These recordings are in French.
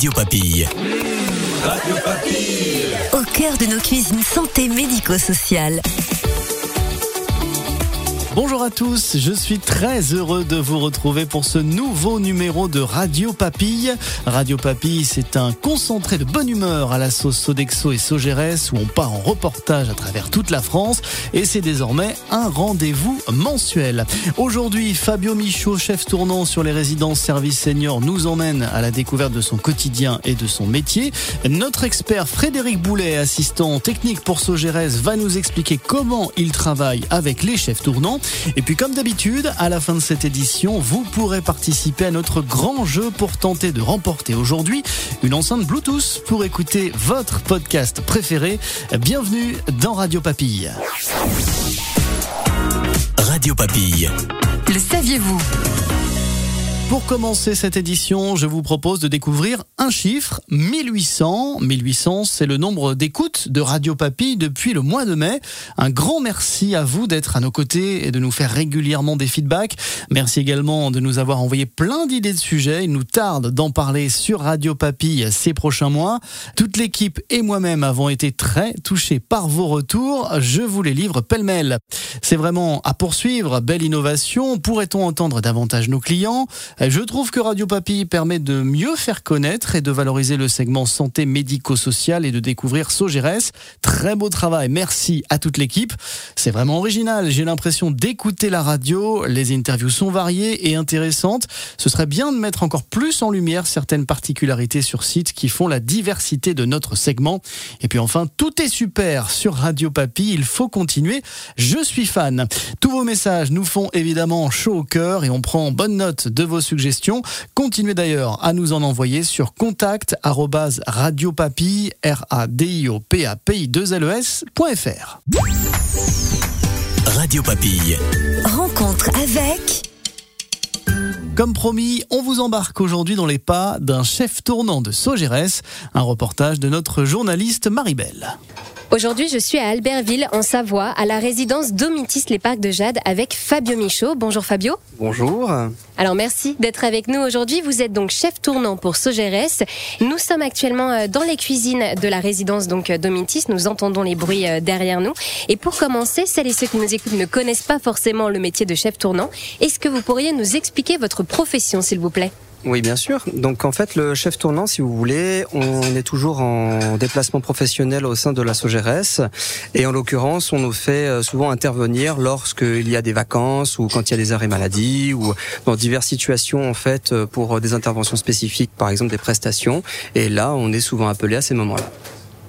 Radio Papille. Radio Papille. Au cœur de nos cuisines santé médico-sociales. Bonjour à tous, je suis très heureux de vous retrouver pour ce nouveau numéro de Radio Papille. Radio Papille, c'est un concentré de bonne humeur à la sauce Sodexo et Sogeres où on part en reportage à travers toute la France et c'est désormais un rendez-vous mensuel. Aujourd'hui, Fabio Michaud, chef tournant sur les résidences services seniors, nous emmène à la découverte de son quotidien et de son métier. Notre expert Frédéric Boulet, assistant technique pour Sogeres, va nous expliquer comment il travaille avec les chefs tournants. Et puis comme d'habitude, à la fin de cette édition, vous pourrez participer à notre grand jeu pour tenter de remporter aujourd'hui une enceinte Bluetooth pour écouter votre podcast préféré. Bienvenue dans Radio Papille. Radio Papille. Le saviez-vous? Pour commencer cette édition, je vous propose de découvrir un chiffre, 1800. 1800, c'est le nombre d'écoutes de Radio Papille depuis le mois de mai. Un grand merci à vous d'être à nos côtés et de nous faire régulièrement des feedbacks. Merci également de nous avoir envoyé plein d'idées de sujets. Il nous tarde d'en parler sur Radio Papille ces prochains mois. Toute l'équipe et moi-même avons été très touchés par vos retours. Je vous les livre pêle-mêle. C'est vraiment à poursuivre. Belle innovation. Pourrait-on entendre davantage nos clients? Je trouve que Radio Papille permet de mieux faire connaître et de valoriser le segment santé médico-social et de découvrir Sogeres. Très beau travail, merci à toute l'équipe. C'est vraiment original, j'ai l'impression d'écouter la radio, les interviews sont variées et intéressantes. Ce serait bien de mettre encore plus en lumière certaines particularités sur site qui font la diversité de notre segment. Et puis enfin, tout est super sur Radio Papille, il faut continuer. Je suis fan. Tous vos messages nous font évidemment chaud au cœur et on prend bonne note de vos suggestions. Continuez d'ailleurs à nous en envoyer sur contact radiopapille, r a d i o p a p i 2 l e s.fr. Radio Papille. Rencontre avec Comme promis, on vous embarque aujourd'hui dans les pas d'un chef tournant de Sogeres, un reportage de notre journaliste Maribel. Aujourd'hui, je suis à Albertville, en Savoie, à la résidence Domitis Les Parcs de Jade avec Fabio Michaud. Bonjour Fabio. Bonjour. Alors merci d'être avec nous aujourd'hui. Vous êtes donc chef tournant pour Sogeres. Nous sommes actuellement euh, dans les cuisines de la résidence donc euh, Domitis. Nous entendons les bruits euh, derrière nous. Et pour commencer, celles et ceux qui nous écoutent ne connaissent pas forcément le métier de chef tournant. Est-ce que vous pourriez nous expliquer votre profession, s'il vous plaît? Oui, bien sûr. Donc en fait, le chef tournant, si vous voulez, on est toujours en déplacement professionnel au sein de la Sogeres. Et en l'occurrence, on nous fait souvent intervenir lorsqu'il y a des vacances ou quand il y a des arrêts maladie ou dans diverses situations en fait euh, pour des interventions spécifiques, par exemple des prestations. Et là, on est souvent appelé à ces moments-là.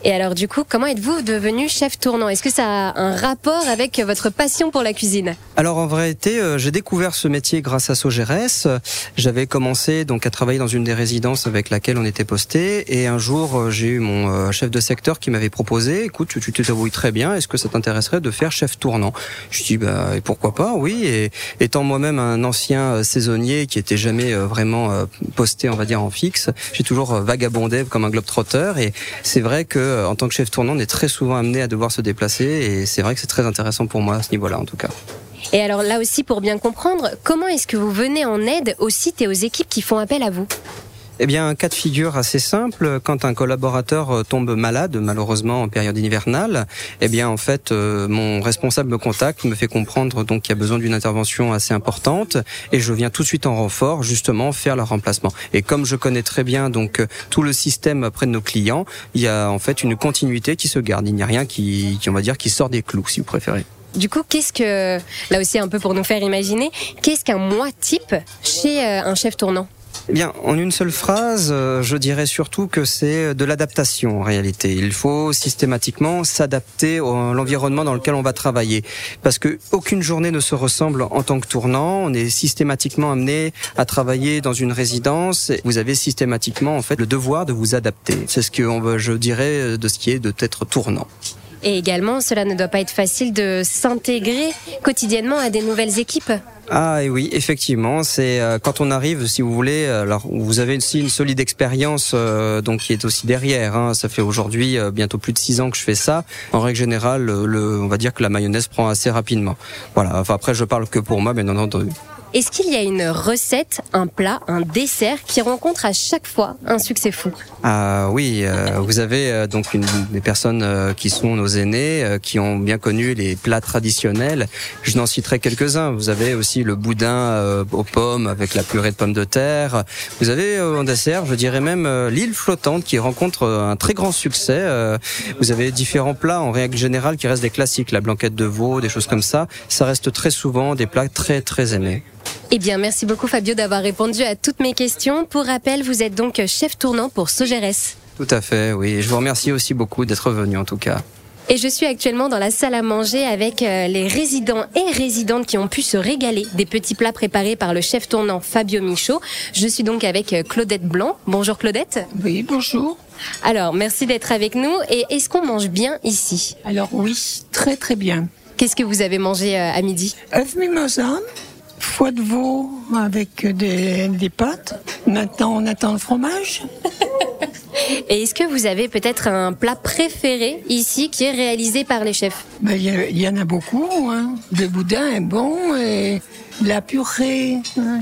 Et alors du coup, comment êtes-vous devenu chef tournant? Est-ce que ça a un rapport avec votre passion pour la cuisine? Alors en vérité, euh, j'ai découvert ce métier grâce à Sogeres. J'avais commencé donc à travailler dans une des résidences avec laquelle on était posté et un jour euh, j'ai eu mon euh, chef de secteur qui m'avait proposé "Écoute, tu te débrouilles très bien, est-ce que ça t'intéresserait de faire chef tournant Je dis bah et pourquoi pas Oui et étant moi-même un ancien saisonnier qui était jamais vraiment posté on va dire en fixe, j'ai toujours vagabondé comme un globe-trotteur et c'est vrai que euh, en tant que chef tournant, on est très souvent amené à devoir se déplacer et c'est vrai que c'est très intéressant pour moi à ce niveau-là en tout cas. Et alors là aussi, pour bien comprendre, comment est-ce que vous venez en aide aux sites et aux équipes qui font appel à vous? Eh bien, un cas de figure assez simple, quand un collaborateur euh, tombe malade, malheureusement en période hivernale, eh bien, en fait, euh, mon responsable me contacte, me fait comprendre donc qu'il y a besoin d'une intervention assez importante, et je viens tout de suite en renfort, justement, faire le remplacement. Et comme je connais très bien donc euh, tout le système auprès de nos clients, il y a en fait une continuité qui se garde. Il n'y a rien qui, qui, on va dire, qui sort des clous, si vous préférez. Du coup, qu'est-ce que, là aussi un peu pour nous faire imaginer, qu'est-ce qu'un mois type chez un chef tournant? Bien, en une seule phrase, euh, je dirais surtout que c'est de l'adaptation en réalité. Il faut systématiquement s'adapter à l'environnement dans lequel on va travailler. Parce que aucune journée ne se ressemble en tant que tournant. On est systématiquement amené à travailler dans une résidence. Vous avez systématiquement en fait le devoir de vous adapter. C'est ce que je dirais de ce qui est de être tournant. Et également, cela ne doit pas être facile de s'intégrer quotidiennement à des nouvelles équipes. Ah et oui, effectivement, c'est euh, quand on arrive, si vous voulez, alors vous avez aussi une solide expérience euh, donc qui est aussi derrière. hein. Ça fait aujourd'hui euh, bientôt plus de six ans que je fais ça. En règle générale, le, le- on va dire que la mayonnaise prend assez rapidement. Voilà. Enfin après, je parle que pour moi, bien entendu. Est-ce qu'il y a une recette, un plat, un dessert qui rencontre à chaque fois un succès fou? Ah oui, euh, vous avez euh, donc une, des personnes euh, qui sont nos aînés, euh, qui ont bien connu les plats traditionnels. Je n'en citerai quelques-uns. Vous avez aussi le boudin euh, aux pommes avec la purée de pommes de terre. Vous avez euh, en dessert, je dirais même l'île flottante qui rencontre un très grand succès. Vous avez différents plats en règle générale qui restent des classiques, la blanquette de veau, des choses comme ça. Ça reste très souvent des plats très très aimés. Eh bien, merci beaucoup Fabio d'avoir répondu à toutes mes questions. Pour rappel, vous êtes donc chef tournant pour Sogeres. Tout à fait, oui. Je vous remercie aussi beaucoup d'être venu en tout cas. Et je suis actuellement dans la salle à manger avec euh, les résidents et résidentes qui ont pu se régaler des petits plats préparés par le chef tournant Fabio Michaud. Je suis donc avec euh, Claudette Blanc. Bonjour Claudette. Oui, bonjour. Alors, merci d'être avec nous. Et est-ce qu'on mange bien ici? Alors oui, très très bien. Qu'est-ce que vous avez mangé euh, à midi? Œuf mimosa, foie de veau avec des, des pâtes. Maintenant, on attend le fromage. Et est-ce que vous avez peut-être un plat préféré ici qui est réalisé par les chefs? Ben, Il y, a- il y en a beaucoup. Hein. Le boudin est bon et la purée hein,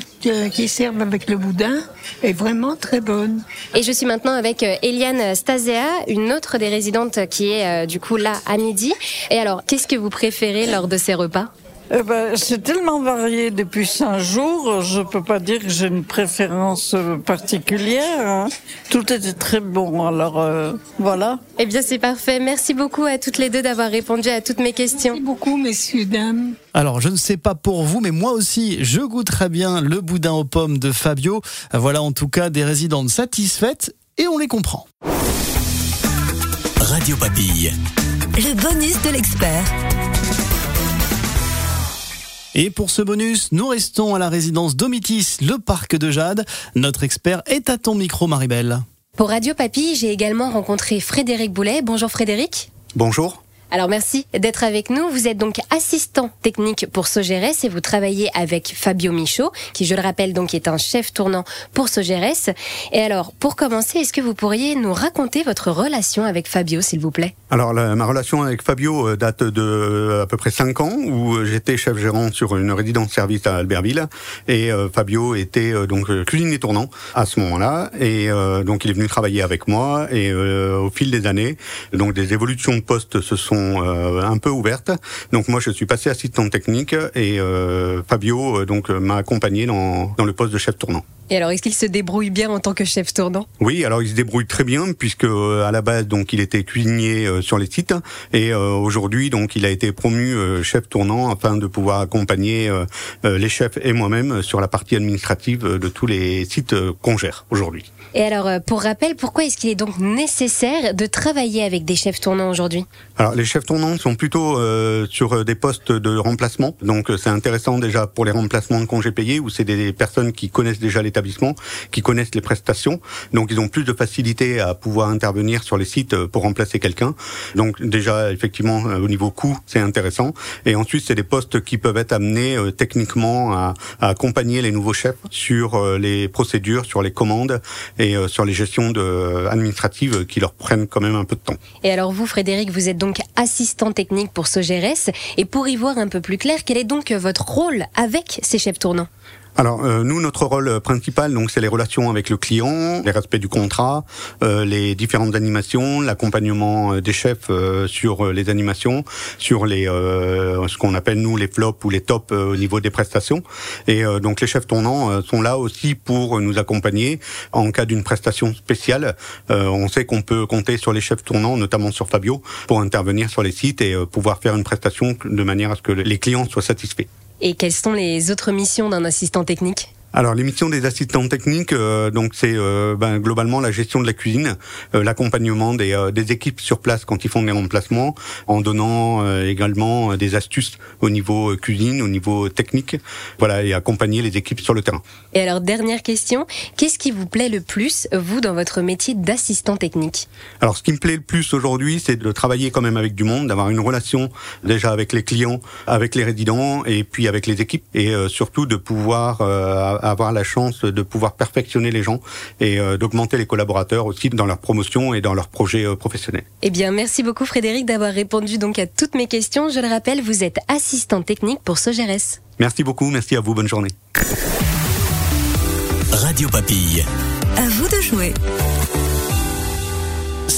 qui servent avec le boudin est vraiment très bonne. Et je suis maintenant avec euh, Eliane Stasea, une autre des résidentes qui est euh, du coup là à midi. Et alors, qu'est-ce que vous préférez lors de ces repas? Eh ben, c'est tellement varié depuis cinq jours, je peux pas dire que j'ai une préférence euh, particulière. hein. Tout était très bon, alors euh, voilà. Eh bien, c'est parfait. Merci beaucoup à toutes les deux d'avoir répondu à toutes mes questions. Merci beaucoup, messieurs, dames. Alors, je ne sais pas pour vous, mais moi aussi, je goûte très bien le boudin aux pommes de Fabio. Voilà en tout cas des résidentes satisfaites et on les comprend. Radio Papille. Le bonus de l'expert. Et pour ce bonus, nous restons à la résidence Domitis, le parc de Jade. Notre expert est à ton micro, Maribel. Pour Radio Papy, j'ai également rencontré Frédéric Boulet. Bonjour Frédéric. Bonjour. Alors merci d'être avec nous. Vous êtes donc assistant technique pour Sogeres et vous travaillez avec Fabio Michaud, qui je le rappelle donc est un chef tournant pour Sogeres. Et alors, pour commencer, est-ce que vous pourriez nous raconter votre relation avec Fabio, s'il vous plaît? Alors ma relation avec Fabio euh, date de euh, à peu près 5 ans où euh, j'étais chef gérant sur une résidence service à Albertville et Fabio était donc cuisinier tournant à ce moment-là et donc il est venu travailler avec moi et au fil des années donc des évolutions de poste se sont euh, un peu ouvertes donc moi je suis passé assistant technique et euh, Fabio euh, m'a accompagné dans le poste de chef tournant. Et alors, est-ce qu'il se débrouille bien en tant que chef tournant? Oui, alors il se débrouille très bien puisque euh, à la base donc il était cuisinier euh, sur les sites et euh, aujourd'hui donc il a été promu chef tournant afin de pouvoir accompagner les chefs et moi-même sur la partie administrative de tous les sites qu'on gère aujourd'hui. Et alors, pour rappel, pourquoi est-ce qu'il est donc nécessaire de travailler avec des chefs tournants aujourd'hui? Alors les chefs tournants sont plutôt sur des postes de remplacement, donc c'est intéressant déjà pour les remplacements de congés payés où c'est des personnes qui connaissent déjà qui connaissent les prestations, donc ils ont plus de facilité à pouvoir intervenir sur les sites euh, pour remplacer quelqu'un. Donc déjà effectivement euh, au niveau coût c'est intéressant, et ensuite c'est des postes qui peuvent être amenés euh, techniquement à, accompagner les nouveaux chefs sur les procédures, sur les commandes et sur les gestions administratives qui leur prennent quand même un peu de temps. Et alors vous, Frédéric, vous êtes donc assistant technique pour Sogeres. Et pour y voir un peu plus clair, quel est donc votre rôle avec ces chefs tournants? Alors euh, nous notre rôle principal donc c'est les relations avec le client, les respects du contrat, euh, les différentes animations, l'accompagnement euh, des chefs euh, sur euh, les animations, sur les euh, ce qu'on appelle nous les flops ou les tops euh, au niveau des prestations et euh, donc les chefs tournants euh, sont là aussi pour nous accompagner en cas d'une prestation spéciale. Euh, on sait qu'on peut compter sur les chefs tournants notamment sur Fabio pour intervenir sur les sites et euh, pouvoir faire une prestation de manière à ce que les clients soient satisfaits. Et quelles sont les autres missions d'un assistant technique? Alors les missions des assistants techniques, euh, donc c'est euh, ben, globalement la gestion de la cuisine, euh, l'accompagnement des, euh, des équipes sur place quand ils font des remplacements, en donnant euh, également euh, des astuces au niveau cuisine, au niveau technique, voilà, et accompagner les équipes sur le terrain. Et alors, dernière question, qu'est-ce qui vous plaît le plus, vous, dans votre métier d'assistant technique? Alors ce qui me plaît le plus aujourd'hui, c'est de travailler quand même avec du monde, d'avoir une relation déjà avec les clients, avec les résidents et puis avec les équipes, et euh, surtout de pouvoir euh, avoir la chance de pouvoir perfectionner les gens et d'augmenter les collaborateurs aussi dans leur promotion et dans leurs projets professionnels. Eh bien, merci beaucoup Frédéric d'avoir répondu donc à toutes mes questions. Je le rappelle, vous êtes assistant technique pour Sogeres. Merci beaucoup, merci à vous, bonne journée. Radio Papille. À vous de jouer.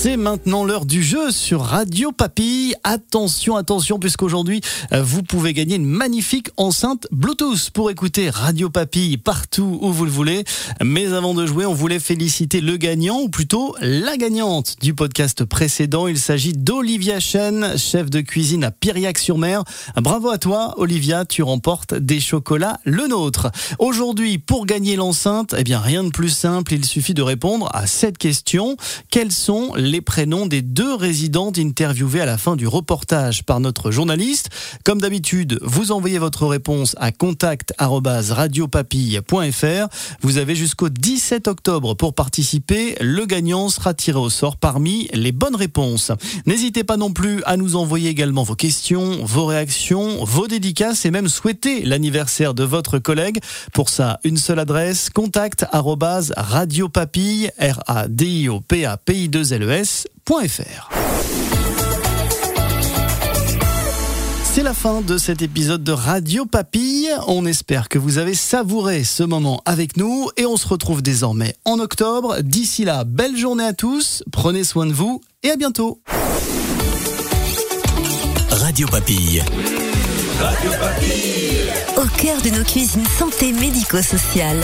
C'est maintenant l'heure du jeu sur Radio Papille. Attention, attention, puisqu'aujourd'hui, euh, vous pouvez gagner une magnifique enceinte Bluetooth pour écouter Radio Papille partout où vous le voulez. Mais avant de jouer, on voulait féliciter le gagnant, ou plutôt la gagnante du podcast précédent. Il s'agit d'Olivia Chen, chef de cuisine à Piriac-sur-Mer. Bravo à toi, Olivia, tu remportes des chocolats le nôtre. Aujourd'hui, pour gagner l'enceinte, eh bien, rien de plus simple, il suffit de répondre à cette question. Sont les les prénoms des deux résidentes interviewées à la fin du reportage par notre journaliste. Comme d'habitude, vous envoyez votre réponse à contact@radiopapille.fr. Vous avez jusqu'au 17 octobre pour participer. Le gagnant sera tiré au sort parmi les bonnes réponses. N'hésitez pas non plus à nous envoyer également vos questions, vos réactions, vos dédicaces et même souhaiter l'anniversaire de votre collègue. Pour ça, une seule adresse contact@radiopapille r a d i o p a p i 2 l c'est la fin de cet épisode de Radio Papille. On espère que vous avez savouré ce moment avec nous et on se retrouve désormais en octobre. D'ici là, belle journée à tous, prenez soin de vous et à bientôt. Radio Papille. Radio Papille. Au cœur de nos cuisines santé médico-sociales.